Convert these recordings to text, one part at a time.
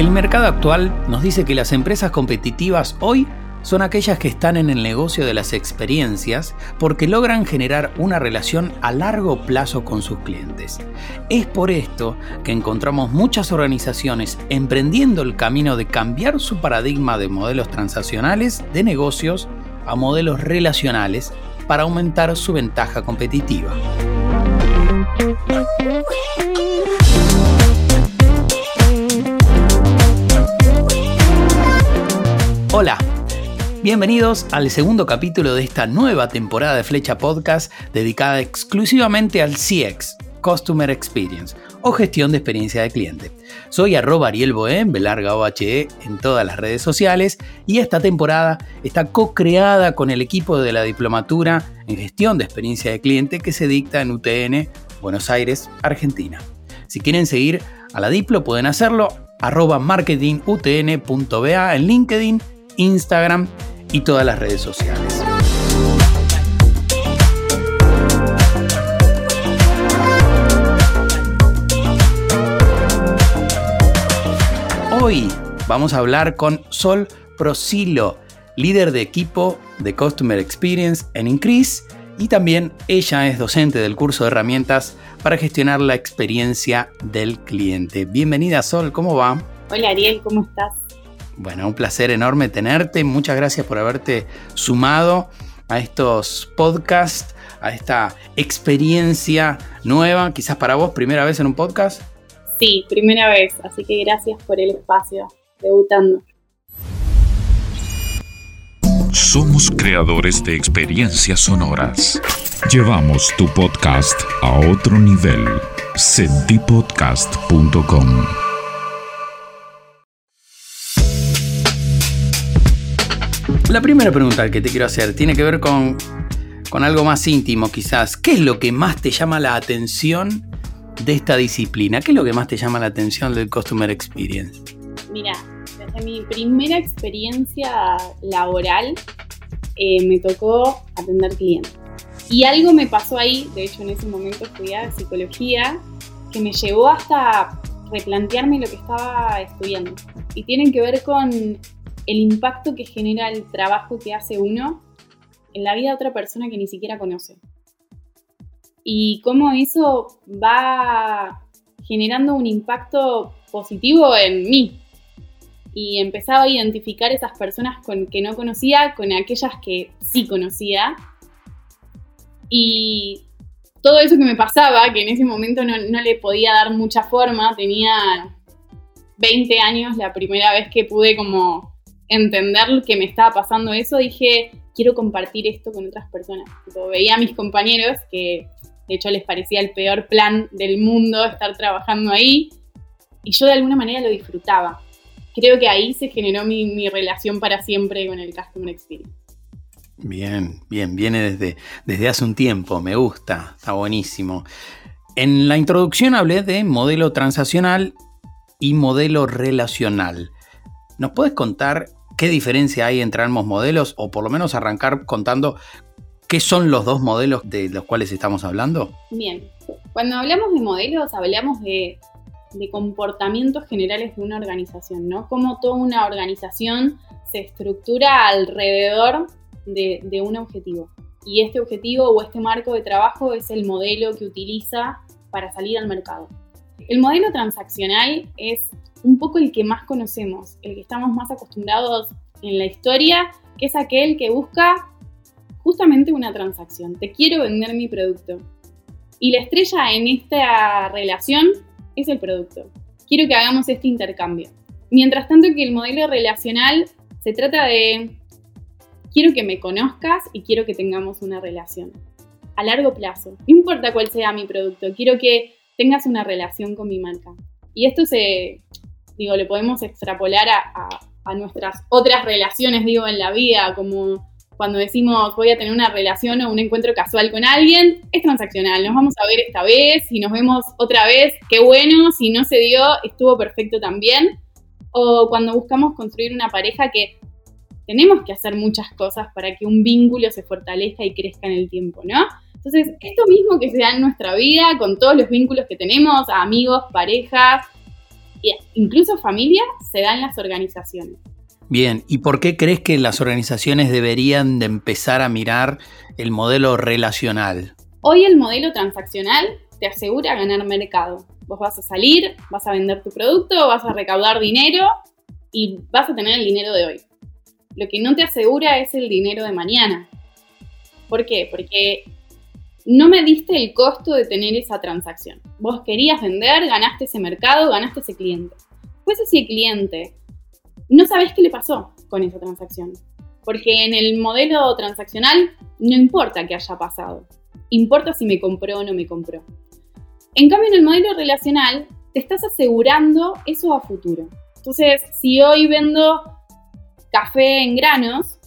El mercado actual nos dice que las empresas competitivas hoy son aquellas que están en el negocio de las experiencias porque logran generar una relación a largo plazo con sus clientes. Es por esto que encontramos muchas organizaciones emprendiendo el camino de cambiar su paradigma de modelos transaccionales de negocios a modelos relacionales para aumentar su ventaja competitiva. Hola, bienvenidos al segundo capítulo de esta nueva temporada de Flecha Podcast dedicada exclusivamente al CX, Customer Experience, o gestión de experiencia de cliente. Soy arroba Ariel Bohem, Belarga OHE en todas las redes sociales y esta temporada está co-creada con el equipo de la Diplomatura en Gestión de Experiencia de Cliente que se dicta en UTN, Buenos Aires, Argentina. Si quieren seguir a la Diplo pueden hacerlo arroba marketingutn.ba en LinkedIn Instagram y todas las redes sociales. Hoy vamos a hablar con Sol Prosilo, líder de equipo de Customer Experience en Increase y también ella es docente del curso de herramientas para gestionar la experiencia del cliente. Bienvenida Sol, ¿cómo va? Hola Ariel, ¿cómo estás? Bueno, un placer enorme tenerte. Muchas gracias por haberte sumado a estos podcasts, a esta experiencia nueva, quizás para vos, primera vez en un podcast. Sí, primera vez, así que gracias por el espacio, debutando. Somos creadores de experiencias sonoras. Llevamos tu podcast a otro nivel. Sentipodcast.com La primera pregunta que te quiero hacer tiene que ver con, con algo más íntimo quizás. ¿Qué es lo que más te llama la atención de esta disciplina? ¿Qué es lo que más te llama la atención del Customer Experience? Mira, desde mi primera experiencia laboral eh, me tocó atender clientes. Y algo me pasó ahí, de hecho en ese momento estudiaba psicología, que me llevó hasta replantearme lo que estaba estudiando. Y tienen que ver con el impacto que genera el trabajo que hace uno en la vida de otra persona que ni siquiera conoce. Y cómo eso va generando un impacto positivo en mí. Y empezaba a identificar esas personas con, que no conocía con aquellas que sí conocía. Y todo eso que me pasaba, que en ese momento no, no le podía dar mucha forma, tenía 20 años la primera vez que pude como entender que me estaba pasando eso, dije, quiero compartir esto con otras personas. veía a mis compañeros que de hecho les parecía el peor plan del mundo estar trabajando ahí y yo de alguna manera lo disfrutaba. Creo que ahí se generó mi, relación para siempre con el Customer Experience. Bien, bien, viene desde, desde hace un tiempo, me gusta, está buenísimo. En la introducción hablé de modelo transaccional y modelo relacional. ¿Nos puedes contar ¿Qué diferencia hay entre ambos modelos? O por lo menos arrancar contando qué son los dos modelos de los cuales estamos hablando. Bien, cuando hablamos de modelos hablamos de, comportamientos generales de una organización, ¿no? Cómo toda una organización se estructura alrededor de, un objetivo. Y este objetivo o este marco de trabajo es el modelo que utiliza para salir al mercado. El modelo transaccional es un poco el que más conocemos, el que estamos más acostumbrados en la historia, que es aquel que busca justamente una transacción. Te quiero vender mi producto. Y la estrella en esta relación es el producto. Quiero que hagamos este intercambio. Mientras tanto que el modelo relacional se trata de quiero que me conozcas y quiero que tengamos una relación a largo plazo. No importa cuál sea mi producto, quiero que tengas una relación con mi marca. Y esto se, digo, le podemos extrapolar a, nuestras otras relaciones, digo, en la vida, como cuando decimos voy a tener una relación o un encuentro casual con alguien, es transaccional. Nos vamos a ver esta vez, si nos vemos otra vez, qué bueno, si no se dio, estuvo perfecto también. O cuando buscamos construir una pareja que tenemos que hacer muchas cosas para que un vínculo se fortalezca y crezca en el tiempo, ¿no? Entonces, esto mismo que se da en nuestra vida, con todos los vínculos que tenemos, amigos, parejas, incluso familia, se da en las organizaciones. Bien, ¿y por qué crees que las organizaciones deberían de empezar a mirar el modelo relacional? Hoy el modelo transaccional te asegura ganar mercado. Vos vas a salir, vas a vender tu producto, vas a recaudar dinero y vas a tener el dinero de hoy. Lo que no te asegura es el dinero de mañana. ¿Por qué? Porque no me diste el costo de tener esa transacción. Vos querías vender, ganaste ese mercado, ganaste ese cliente. Pues ese cliente, no sabes qué le pasó con esa transacción. Porque en el modelo transaccional no importa qué haya pasado. Importa si me compró o no me compró. En cambio, en el modelo relacional, te estás asegurando eso a futuro. Entonces, si hoy vendo café en granos,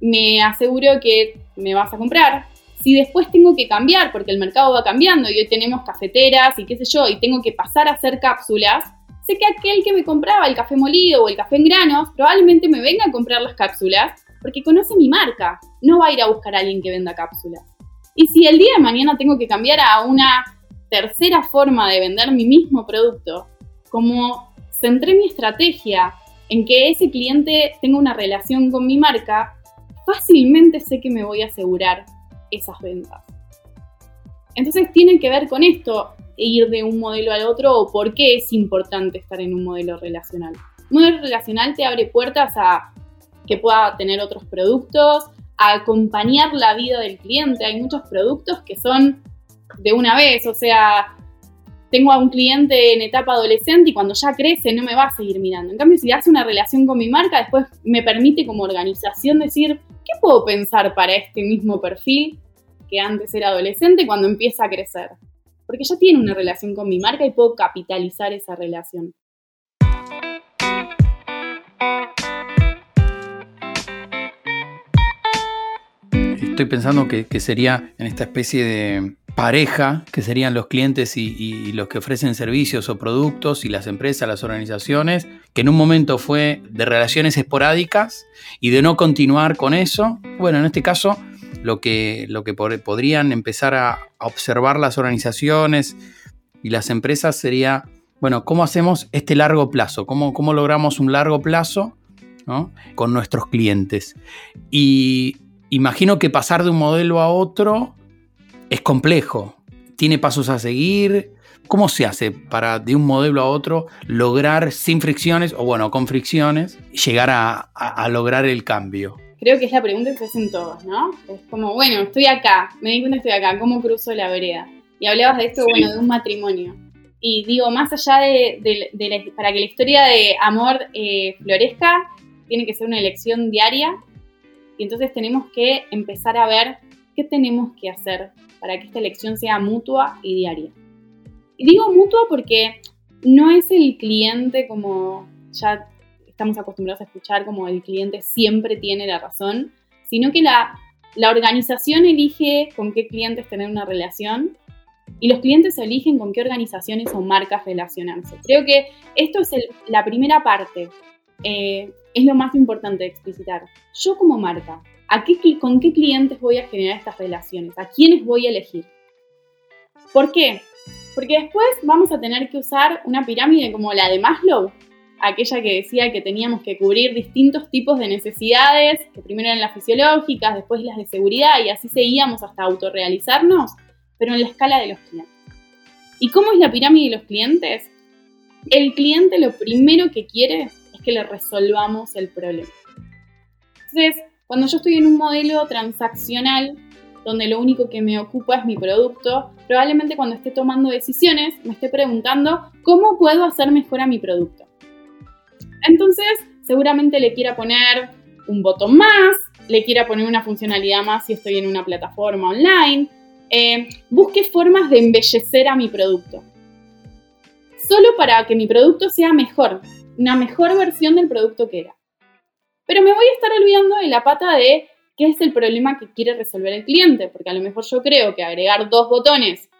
me aseguro que me vas a comprar. Si después tengo que cambiar, porque el mercado va cambiando y hoy tenemos cafeteras y qué sé yo, y tengo que pasar a hacer cápsulas, sé que aquel que me compraba el café molido o el café en granos probablemente me venga a comprar las cápsulas porque conoce mi marca, no va a ir a buscar a alguien que venda cápsulas. Y si el día de mañana tengo que cambiar a una tercera forma de vender mi mismo producto, como centré mi estrategia en que ese cliente tenga una relación con mi marca, fácilmente sé que me voy a asegurar esas ventas. Entonces tiene que ver con esto, ir de un modelo al otro o por qué es importante estar en un modelo relacional. Un modelo relacional te abre puertas a que pueda tener otros productos, a acompañar la vida del cliente. Hay muchos productos que son de una vez, o sea, tengo a un cliente en etapa adolescente y cuando ya crece no me va a seguir mirando. En cambio, si hace una relación con mi marca, después me permite como organización decir, ¿qué puedo pensar para este mismo perfil que antes era adolescente cuando empieza a crecer? Porque ya tiene una relación con mi marca y puedo capitalizar esa relación. Estoy pensando que, sería en esta especie de pareja, que serían los clientes y, los que ofrecen servicios o productos y las empresas, las organizaciones, que en un momento fue de relaciones esporádicas y de no continuar con eso. Bueno, en este caso, lo que, lo que podrían empezar a, observar las organizaciones y las empresas sería, bueno, ¿cómo hacemos este largo plazo? ¿Cómo, cómo logramos un largo plazo con nuestros clientes? Y imagino que pasar de un modelo a otro es complejo, tiene pasos a seguir. ¿Cómo se hace para de un modelo a otro lograr sin fricciones, o bueno, con fricciones, llegar a, lograr el cambio? Creo que es la pregunta que se hacen todos, ¿no? Es como, bueno, estoy acá, me di cuenta estoy acá, ¿cómo cruzo la vereda? Y hablabas de esto, bueno, de un matrimonio. Y digo, más allá de, para que la historia de amor eh, florezca, tiene que ser una elección diaria y entonces tenemos que empezar a ver qué tenemos que hacer para que esta elección sea mutua y diaria. Y digo mutua porque no es el cliente como ya estamos acostumbrados a escuchar, como el cliente siempre tiene la razón, sino que la, la organización elige con qué clientes tener una relación y los clientes eligen con qué organizaciones o marcas relacionarse. Creo que esto es la primera parte. Eh, es lo más importante de explicitar. Yo como marca, ¿a qué, ¿con qué clientes voy a generar estas relaciones? ¿A quiénes voy a elegir? ¿Por qué? Porque después vamos a tener que usar una pirámide como la de Maslow, aquella que decía que teníamos que cubrir distintos tipos de necesidades, que primero eran las fisiológicas, después las de seguridad y así seguíamos hasta autorrealizarnos, pero en la escala de los clientes. ¿Y cómo es la pirámide de los clientes? El cliente lo primero que quiere que le resolvamos el problema. Entonces, cuando yo estoy en un modelo transaccional, donde lo único que me ocupa es mi producto, probablemente cuando esté tomando decisiones me esté preguntando cómo puedo hacer mejor a mi producto. Entonces, seguramente le quiera poner un botón más, le quiera poner una funcionalidad más si estoy en una plataforma online, eh, busque formas de embellecer a mi producto. Solo para que mi producto sea mejor, una mejor versión del producto que era. Pero me voy a estar olvidando de la pata de qué es el problema que quiere resolver el cliente, porque a lo mejor yo creo que agregar dos botones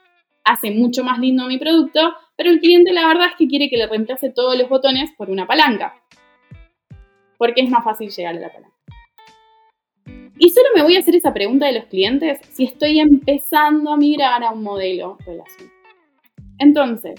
hace mucho más lindo mi producto, pero el cliente la verdad es que quiere que le reemplace todos los botones por una palanca, porque es más fácil llegar a la palanca. Y solo me voy a hacer esa pregunta de los clientes si estoy empezando a migrar a un modelo relación. Entonces,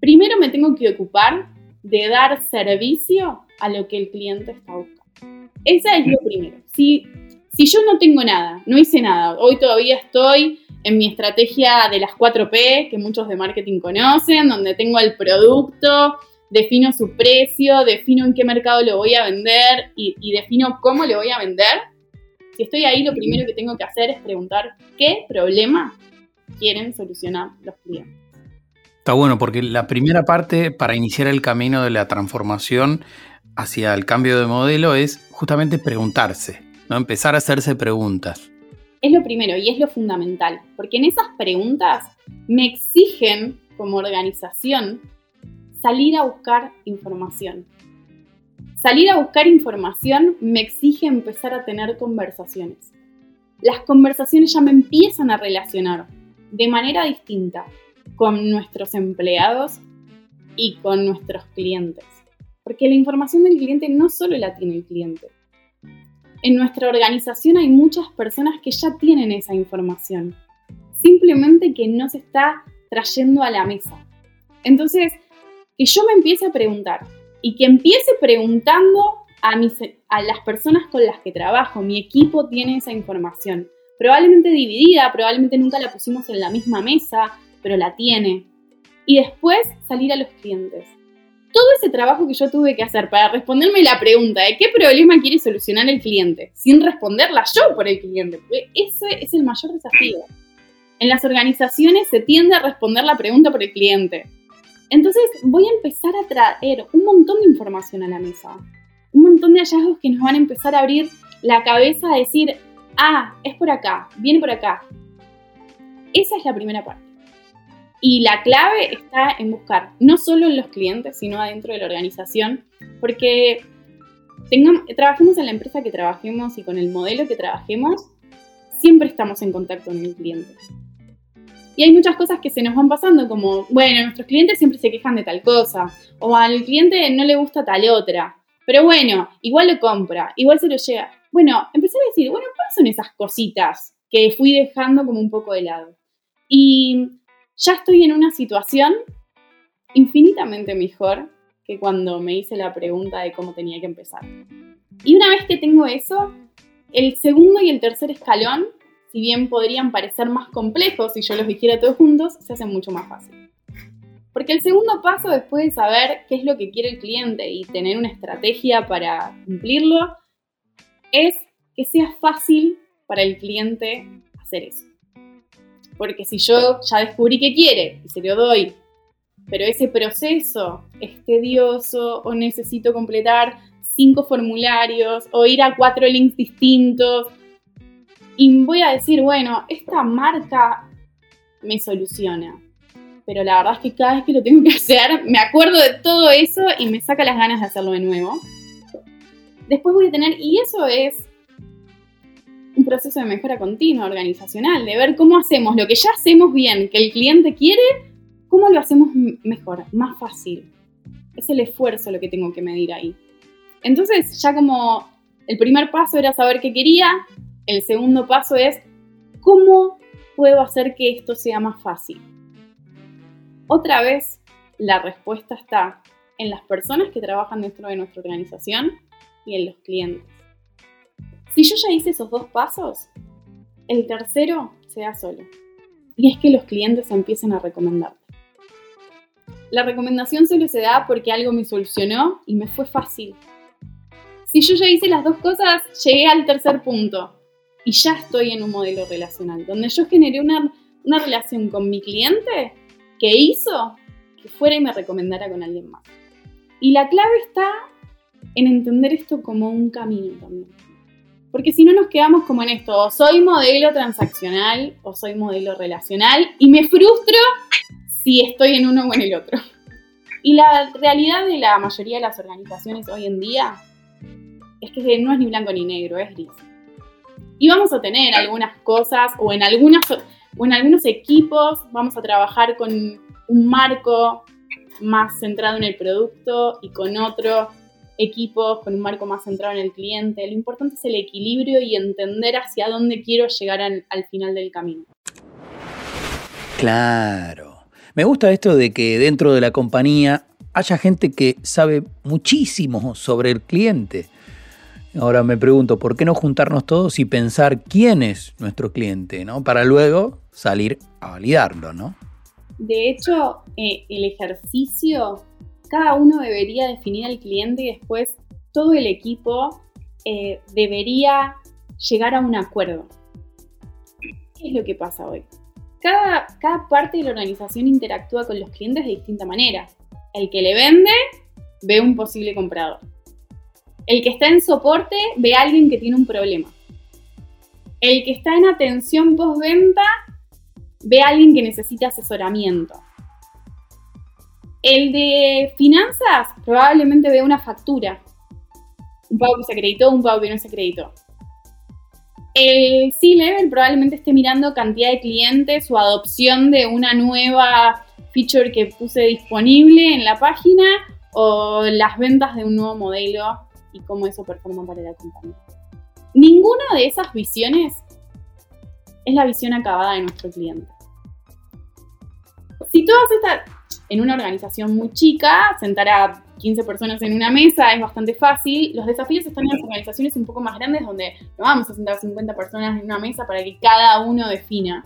primero me tengo que ocupar de dar servicio a lo que el cliente está buscando. Esa es lo primero. Si, si yo no tengo nada, no hice nada, hoy todavía estoy en mi estrategia de las 4P, que muchos de marketing conocen, donde tengo el producto, defino su precio, defino en qué mercado lo voy a vender y, y defino cómo lo voy a vender. Si estoy ahí, lo primero que tengo que hacer es preguntar qué problema quieren solucionar los clientes. Está bueno, porque la primera parte para iniciar el camino de la transformación hacia el cambio de modelo es justamente preguntarse, ¿no? Empezar a hacerse preguntas. Es lo primero y es lo fundamental, porque en esas preguntas me exigen como organización salir a buscar información. Salir a buscar información me exige empezar a tener conversaciones. Las conversaciones ya me empiezan a relacionar de manera distinta con nuestros empleados y con nuestros clientes. Porque la información del cliente no solo la tiene el cliente. En nuestra organización hay muchas personas que ya tienen esa información. Simplemente que no se está trayendo a la mesa. Entonces, que yo me empiece a preguntar y que empiece preguntando a, mis, a las personas con las que trabajo. Mi equipo tiene esa información. Probablemente dividida, probablemente nunca la pusimos en la misma mesa, pero la tiene. Y después salir a los clientes. Todo ese trabajo que yo tuve que hacer para responderme la pregunta de qué problema quiere solucionar el cliente, sin responderla yo por el cliente, ese es el mayor desafío. En las organizaciones se tiende a responder la pregunta por el cliente. Entonces voy a empezar a traer un montón de información a la mesa, un montón de hallazgos que nos van a empezar a abrir la cabeza a decir, ah, es por acá, viene por acá. Esa es la primera parte. Y la clave está en buscar no solo en los clientes, sino adentro de la organización, porque tengamos, trabajemos en la empresa que trabajemos y con el modelo que trabajemos, siempre estamos en contacto con el cliente. Y hay muchas cosas que se nos van pasando, como, bueno, nuestros clientes siempre se quejan de tal cosa, o al cliente no le gusta tal otra, pero bueno, igual lo compra, igual se lo llega. Bueno, empecé a decir, bueno, ¿cuáles son esas cositas que fui dejando como un poco de lado? Y ya estoy en una situación infinitamente mejor que cuando me hice la pregunta de cómo tenía que empezar. Y una vez que tengo eso, el segundo y el tercer escalón, si bien podrían parecer más complejos si yo los dijera todos juntos, se hacen mucho más fácil. Porque el segundo paso, después de saber qué es lo que quiere el cliente y tener una estrategia para cumplirlo, es que sea fácil para el cliente hacer eso. Porque si yo ya descubrí qué quiere y se lo doy, pero ese proceso es tedioso o necesito completar cinco formularios o ir a cuatro links distintos, y voy a decir, bueno, esta marca me soluciona. Pero la verdad es que cada vez que lo tengo que hacer, me acuerdo de todo eso y me saca las ganas de hacerlo de nuevo. Después voy a tener, y eso es un proceso de mejora continua, organizacional, de ver cómo hacemos lo que ya hacemos bien, que el cliente quiere, cómo lo hacemos mejor, más fácil. Es el esfuerzo lo que tengo que medir ahí. Entonces, ya como el primer paso era saber qué quería, el segundo paso es cómo puedo hacer que esto sea más fácil. Otra vez, la respuesta está en las personas que trabajan dentro de nuestra organización y en los clientes. Si yo ya hice esos dos pasos, el tercero se da solo. Y es que los clientes empiecen a recomendarte. La recomendación solo se da porque algo me solucionó y me fue fácil. Si yo ya hice las dos cosas, llegué al tercer punto y ya estoy en un modelo relacional, donde yo generé una, una relación con mi cliente que hizo que fuera y me recomendara con alguien más. Y la clave está en entender esto como un camino también. Porque si no nos quedamos como en esto, o soy modelo transaccional o soy modelo relacional y me frustro si estoy en uno o en el otro. Y la realidad de la mayoría de las organizaciones hoy en día es que no es ni blanco ni negro, es gris. Y vamos a tener algunas cosas o en, algunas, o en algunos equipos vamos a trabajar con un marco más centrado en el producto y con otro equipos con un marco más centrado en el cliente. Lo importante es el equilibrio y entender hacia dónde quiero llegar al, al final del camino. Claro. Me gusta esto de que dentro de la compañía haya gente que sabe muchísimo sobre el cliente. Ahora me pregunto, ¿por qué no juntarnos todos y pensar quién es nuestro cliente, ¿no? Para luego salir a validarlo, ¿no? De hecho, eh, el ejercicio, cada uno debería definir al cliente y después todo el equipo eh, debería llegar a un acuerdo. ¿Qué es lo que pasa hoy? Cada, cada parte de la organización interactúa con los clientes de distinta manera. El que le vende ve un posible comprador. El que está en soporte ve a alguien que tiene un problema. El que está en atención postventa ve a alguien que necesita asesoramiento. El de finanzas probablemente ve una factura. Un pago que se acreditó, un pago que no se acreditó. El C-Level probablemente esté mirando cantidad de clientes o adopción de una nueva feature que puse disponible en la página o las ventas de un nuevo modelo y cómo eso performa para la compañía. Ninguna de esas visiones es la visión acabada de nuestro cliente. Si todas estas, en una organización muy chica, sentar a 15 personas en una mesa es bastante fácil. Los desafíos están en las organizaciones un poco más grandes donde no vamos a sentar 50 personas en una mesa para que cada uno defina.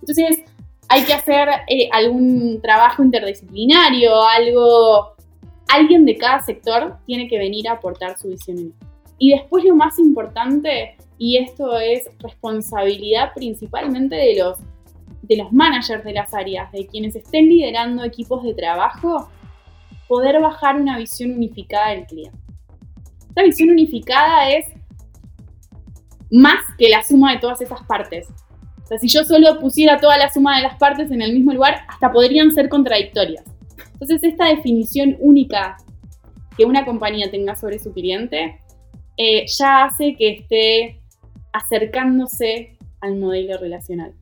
Entonces, hay que hacer eh, algún trabajo interdisciplinario, algo... Alguien de cada sector tiene que venir a aportar su visión. Y después lo más importante, y esto es responsabilidad principalmente de los, de los managers de las áreas, de quienes estén liderando equipos de trabajo, poder bajar una visión unificada del cliente. Esta visión unificada es más que la suma de todas esas partes. O sea, si yo solo pusiera toda la suma de las partes en el mismo lugar, hasta podrían ser contradictorias. Entonces, esta definición única que una compañía tenga sobre su cliente eh, ya hace que esté acercándose al modelo relacional.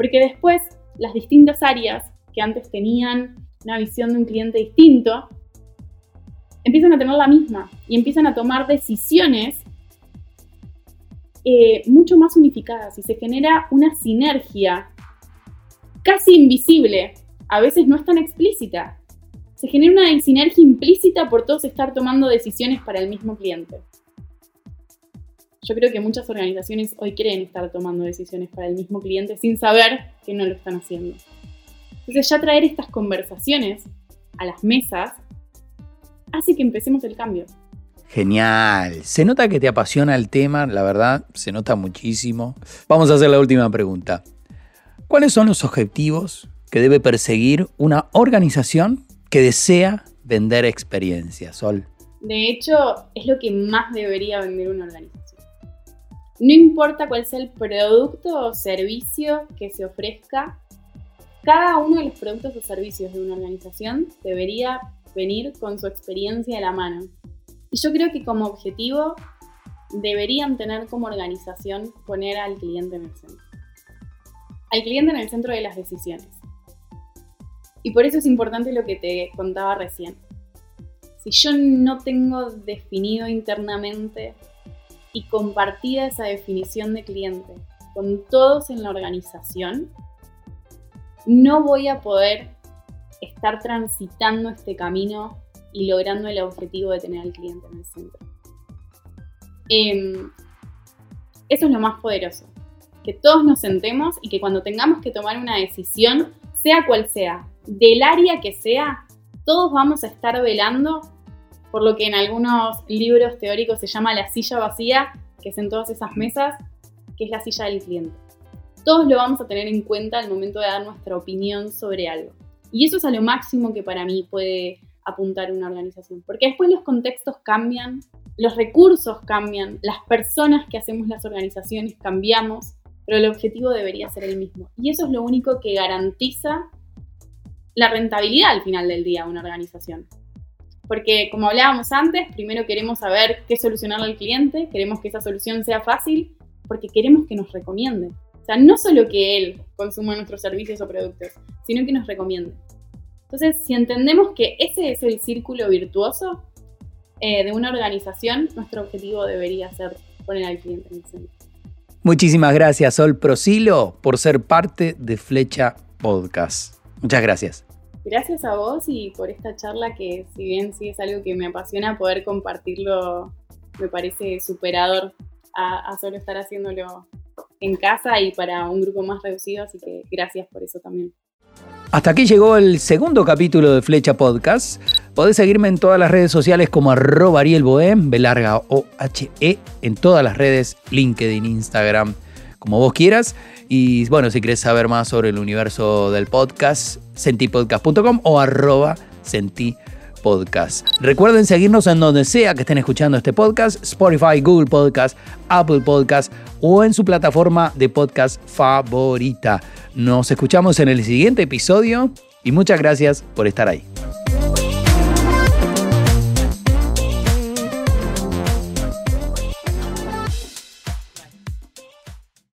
Porque después, las distintas áreas que antes tenían una visión de un cliente distinto, empiezan a tener la misma y empiezan a tomar decisiones eh, mucho más unificadas y se genera una sinergia casi invisible, a veces no es tan explícita. Se genera una sinergia implícita por todos estar tomando decisiones para el mismo cliente. Yo creo que muchas organizaciones hoy creen estar tomando decisiones para el mismo cliente sin saber que no lo están haciendo. Entonces ya traer estas conversaciones a las mesas hace que empecemos el cambio. Genial. Se nota que te apasiona el tema, la verdad, se nota muchísimo. Vamos a hacer la última pregunta. ¿Cuáles son los objetivos que debe perseguir una organización que desea vender experiencias, Sol? De hecho, es lo que más debería vender una organización. No importa cuál sea el producto o servicio que se ofrezca, cada uno de los productos o servicios de una organización debería venir con su experiencia de la mano, y yo creo que como objetivo deberían tener como organización poner al cliente en el centro. Al cliente en el centro de las decisiones. Y por eso es importante lo que te contaba recién. Si yo no tengo definido internamente y compartida esa definición de cliente con todos en la organización, no voy a poder estar transitando este camino y logrando el objetivo de tener al cliente en el centro. Em, eso es lo más poderoso, que todos nos sentemos y que cuando tengamos que tomar una decisión, sea cual sea, del área que sea, todos vamos a estar velando por lo que en algunos libros teóricos se llama la silla vacía, que es en todas esas mesas, que es la silla del cliente. Todos lo vamos a tener en cuenta al momento de dar nuestra opinión sobre algo. Y eso es a lo máximo que para mí puede apuntar una organización, porque después los contextos cambian, los recursos cambian, las personas que hacemos las organizaciones cambiamos, pero el objetivo debería ser el mismo. Y eso es lo único que garantiza la rentabilidad al final del día de una organización. Porque como hablábamos antes, primero queremos saber qué solucionarle al cliente, queremos que esa solución sea fácil, porque queremos que nos recomiende. O sea, no solo que él consuma nuestros servicios o productos, sino que nos recomiende. Entonces, si entendemos que ese es el círculo virtuoso eh, de una organización, nuestro objetivo debería ser poner al cliente en el centro. Muchísimas gracias, Sol Prosilo, por ser parte de Flecha Podcast. Muchas gracias. Gracias a vos y por esta charla que si bien sí es algo que me apasiona poder compartirlo, me parece superador a, solo estar haciéndolo en casa y para un grupo más reducido, así que gracias por eso también. Hasta aquí llegó el segundo capítulo de Flecha Podcast. Podés seguirme en todas las redes sociales como arroba Ariel Bohem, B larga O H E, en todas las redes, LinkedIn, Instagram, como vos quieras. Y bueno, si querés saber más sobre el universo del podcast, sentipodcast.com o arroba sentipodcast. Recuerden seguirnos en donde sea que estén escuchando este podcast, Spotify, Google Podcast, Apple Podcast o en su plataforma de podcast favorita. Nos escuchamos en el siguiente episodio y muchas gracias por estar ahí.